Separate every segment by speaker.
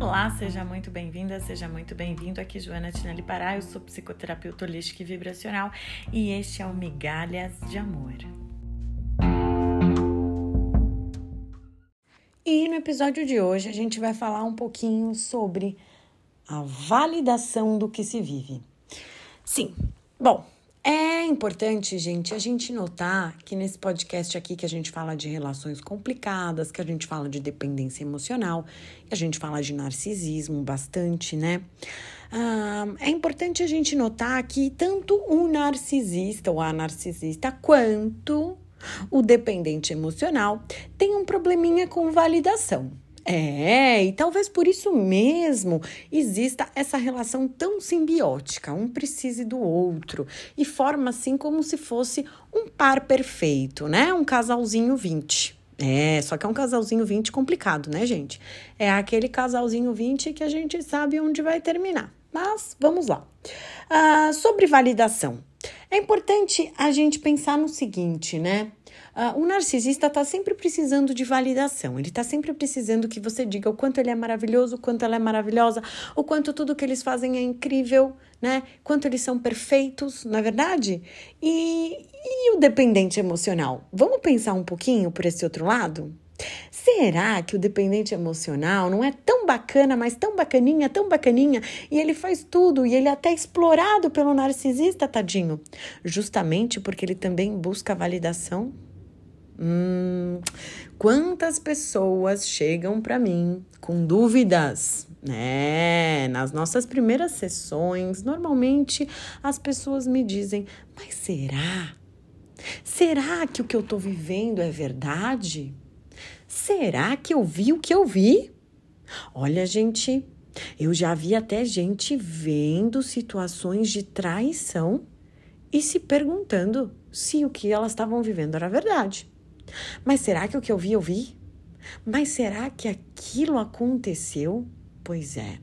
Speaker 1: Olá, seja muito bem-vinda, seja muito bem-vindo. Aqui Joana Tinelli Pará, eu sou psicoterapeuta holística e vibracional e este é o Migalhas de Amor. E no episódio de hoje a gente vai falar um pouquinho sobre a validação do que se vive. Sim, bom, é importante, gente, a gente notar que nesse podcast aqui que a gente fala de relações complicadas, que a gente fala de dependência emocional, que a gente fala de narcisismo bastante, né? Ah, é importante a gente notar que tanto o narcisista ou a narcisista quanto o dependente emocional tem um probleminha com validação. É, e talvez por isso mesmo exista essa relação tão simbiótica, um precise do outro, e forma assim como se fosse um par perfeito, né? Um casalzinho 20. É, só que é um casalzinho 20 complicado, né, gente? É aquele casalzinho 20 que a gente sabe onde vai terminar. Mas vamos lá. Ah, sobre validação. É importante a gente pensar no seguinte, né? Uh, o narcisista está sempre precisando de validação, ele está sempre precisando que você diga o quanto ele é maravilhoso, o quanto ela é maravilhosa, o quanto tudo que eles fazem é incrível, né? Quanto eles são perfeitos, na é verdade? E, e o dependente emocional? Vamos pensar um pouquinho por esse outro lado? Será que o dependente emocional não é tão bacana, mas tão bacaninha, tão bacaninha, e ele faz tudo e ele é até explorado pelo narcisista, tadinho? Justamente porque ele também busca validação Hum, quantas pessoas chegam para mim com dúvidas? né? nas nossas primeiras sessões, normalmente as pessoas me dizem: Mas será? Será que o que eu estou vivendo é verdade? Será que eu vi o que eu vi? Olha, gente, eu já vi até gente vendo situações de traição e se perguntando se o que elas estavam vivendo era verdade. Mas será que o que eu vi, eu vi? Mas será que aquilo aconteceu? Pois é.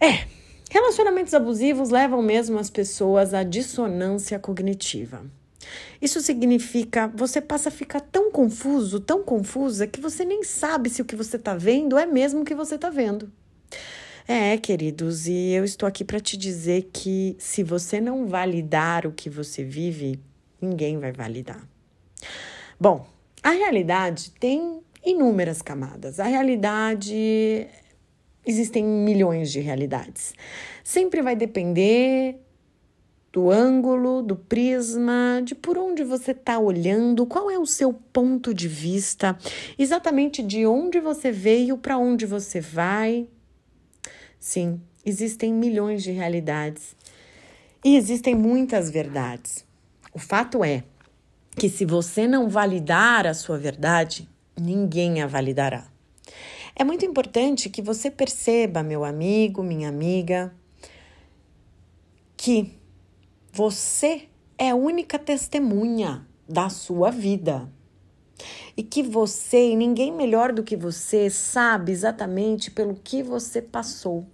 Speaker 1: É, relacionamentos abusivos levam mesmo as pessoas à dissonância cognitiva. Isso significa você passa a ficar tão confuso, tão confusa, que você nem sabe se o que você está vendo é mesmo o que você está vendo. É, queridos, e eu estou aqui para te dizer que se você não validar o que você vive, ninguém vai validar. Bom, a realidade tem inúmeras camadas. A realidade existem milhões de realidades. Sempre vai depender do ângulo, do prisma, de por onde você está olhando, qual é o seu ponto de vista, exatamente de onde você veio, para onde você vai. Sim, existem milhões de realidades e existem muitas verdades. O fato é que se você não validar a sua verdade, ninguém a validará. É muito importante que você perceba, meu amigo, minha amiga, que você é a única testemunha da sua vida. E que você e ninguém melhor do que você sabe exatamente pelo que você passou.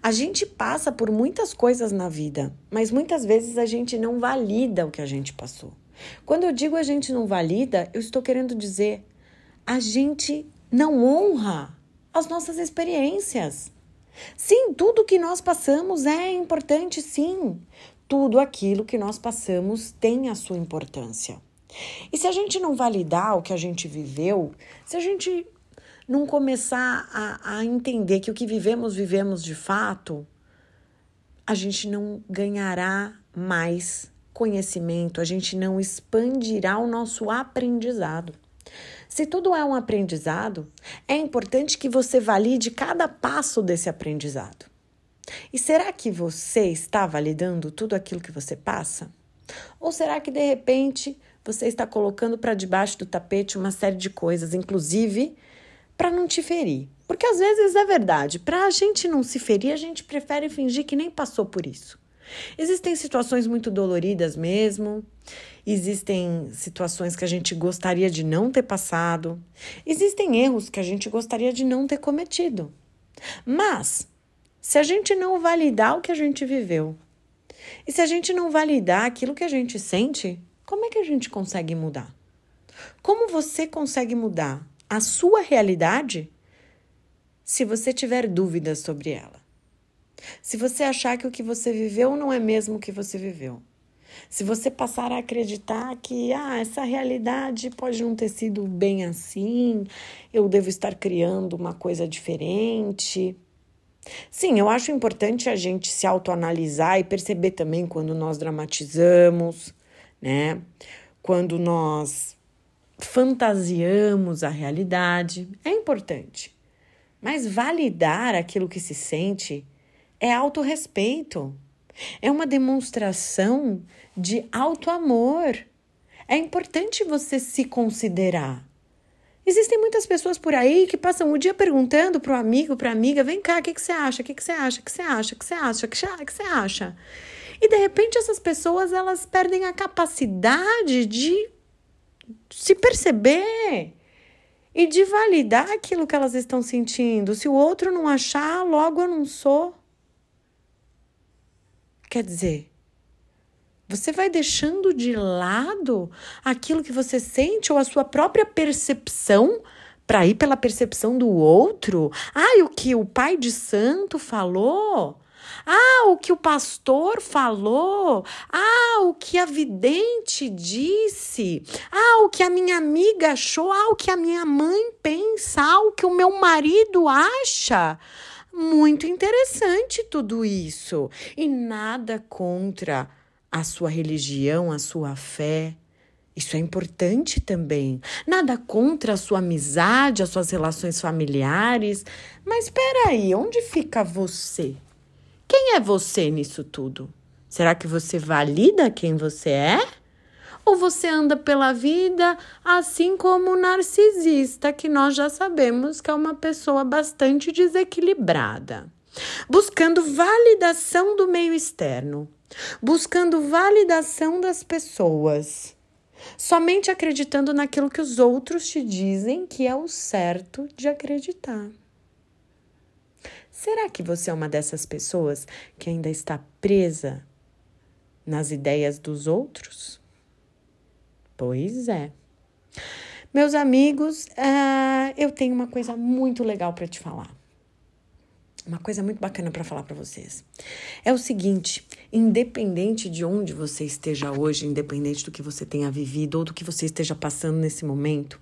Speaker 1: A gente passa por muitas coisas na vida, mas muitas vezes a gente não valida o que a gente passou. Quando eu digo a gente não valida, eu estou querendo dizer a gente não honra as nossas experiências. Sim, tudo que nós passamos é importante, sim. Tudo aquilo que nós passamos tem a sua importância. E se a gente não validar o que a gente viveu, se a gente não começar a, a entender que o que vivemos, vivemos de fato, a gente não ganhará mais conhecimento, a gente não expandirá o nosso aprendizado. Se tudo é um aprendizado, é importante que você valide cada passo desse aprendizado. E será que você está validando tudo aquilo que você passa? Ou será que de repente você está colocando para debaixo do tapete uma série de coisas, inclusive para não te ferir. Porque às vezes é verdade, para a gente não se ferir, a gente prefere fingir que nem passou por isso. Existem situações muito doloridas mesmo, existem situações que a gente gostaria de não ter passado, existem erros que a gente gostaria de não ter cometido. Mas, se a gente não validar o que a gente viveu, e se a gente não validar aquilo que a gente sente, como é que a gente consegue mudar? Como você consegue mudar a sua realidade se você tiver dúvidas sobre ela. Se você achar que o que você viveu não é mesmo o que você viveu. Se você passar a acreditar que ah, essa realidade pode não ter sido bem assim, eu devo estar criando uma coisa diferente. Sim, eu acho importante a gente se autoanalisar e perceber também quando nós dramatizamos, né? Quando nós fantasiamos a realidade. É importante. Mas validar aquilo que se sente é autorrespeito. É uma demonstração de auto-amor. É importante você se considerar. Existem muitas pessoas por aí que passam o dia perguntando para o amigo, para a amiga: vem cá, o que, que você acha? O que, que você acha? O que você acha? O que você acha? O que você acha? E de repente essas pessoas elas perdem a capacidade de se perceber e de validar aquilo que elas estão sentindo. Se o outro não achar, logo eu não sou. Quer dizer, você vai deixando de lado aquilo que você sente ou a sua própria percepção para ir pela percepção do outro? Ah, o que o pai de santo falou? Ah, o que o pastor falou. Ah, o que a vidente disse. Ah, o que a minha amiga achou. Ah, o que a minha mãe pensa. Ah, o que o meu marido acha. Muito interessante tudo isso. E nada contra a sua religião, a sua fé. Isso é importante também. Nada contra a sua amizade, as suas relações familiares. Mas espera aí, onde fica você? Quem é você nisso tudo? Será que você valida quem você é? Ou você anda pela vida assim como o narcisista, que nós já sabemos que é uma pessoa bastante desequilibrada, buscando validação do meio externo, buscando validação das pessoas, somente acreditando naquilo que os outros te dizem que é o certo de acreditar. Será que você é uma dessas pessoas que ainda está presa nas ideias dos outros? Pois é. Meus amigos, uh, eu tenho uma coisa muito legal para te falar. Uma coisa muito bacana para falar para vocês. É o seguinte: independente de onde você esteja hoje, independente do que você tenha vivido ou do que você esteja passando nesse momento,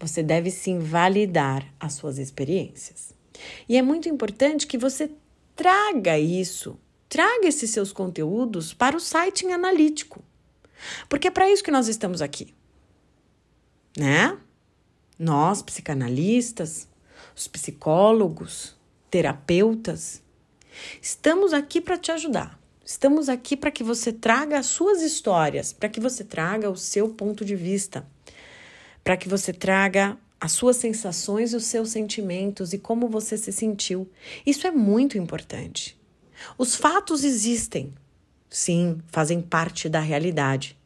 Speaker 1: você deve sim validar as suas experiências. E é muito importante que você traga isso, traga esses seus conteúdos para o site analítico. Porque é para isso que nós estamos aqui. Né? Nós, psicanalistas, os psicólogos, terapeutas, estamos aqui para te ajudar. Estamos aqui para que você traga as suas histórias, para que você traga o seu ponto de vista, para que você traga as suas sensações e os seus sentimentos e como você se sentiu. Isso é muito importante. Os fatos existem, Sim, fazem parte da realidade.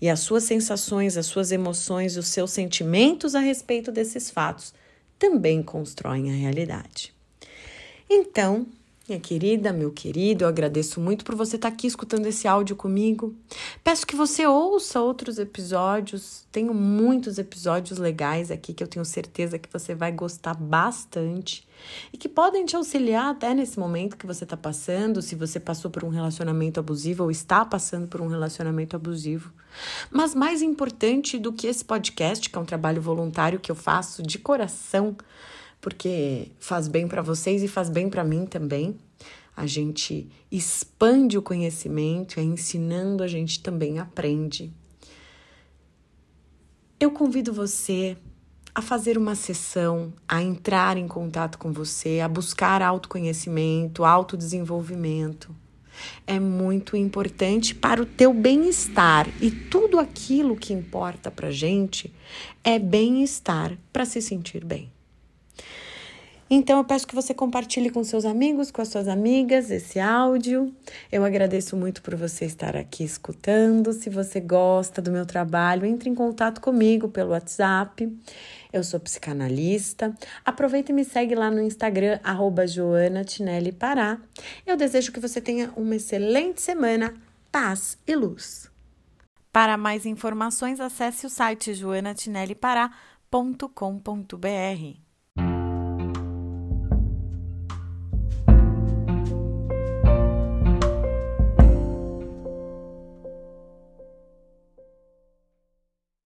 Speaker 1: E as suas sensações, as suas emoções, os seus sentimentos a respeito desses fatos também constroem a realidade. Então, minha querida, meu querido, eu agradeço muito por você estar aqui escutando esse áudio comigo. Peço que você ouça outros episódios. Tenho muitos episódios legais aqui que eu tenho certeza que você vai gostar bastante e que podem te auxiliar até nesse momento que você está passando, se você passou por um relacionamento abusivo ou está passando por um relacionamento abusivo. Mas mais importante do que esse podcast, que é um trabalho voluntário que eu faço de coração, porque faz bem para vocês e faz bem para mim também. A gente expande o conhecimento, é ensinando, a gente também aprende. Eu convido você a fazer uma sessão, a entrar em contato com você, a buscar autoconhecimento, autodesenvolvimento. É muito importante para o teu bem-estar e tudo aquilo que importa para gente é bem-estar para se sentir bem. Então eu peço que você compartilhe com seus amigos, com as suas amigas esse áudio. Eu agradeço muito por você estar aqui escutando. Se você gosta do meu trabalho, entre em contato comigo pelo WhatsApp. Eu sou psicanalista. Aproveita e me segue lá no Instagram, arroba Joana Tinelli Pará. Eu desejo que você tenha uma excelente semana, paz e luz. Para mais informações, acesse o site joanatinellipará.com.br.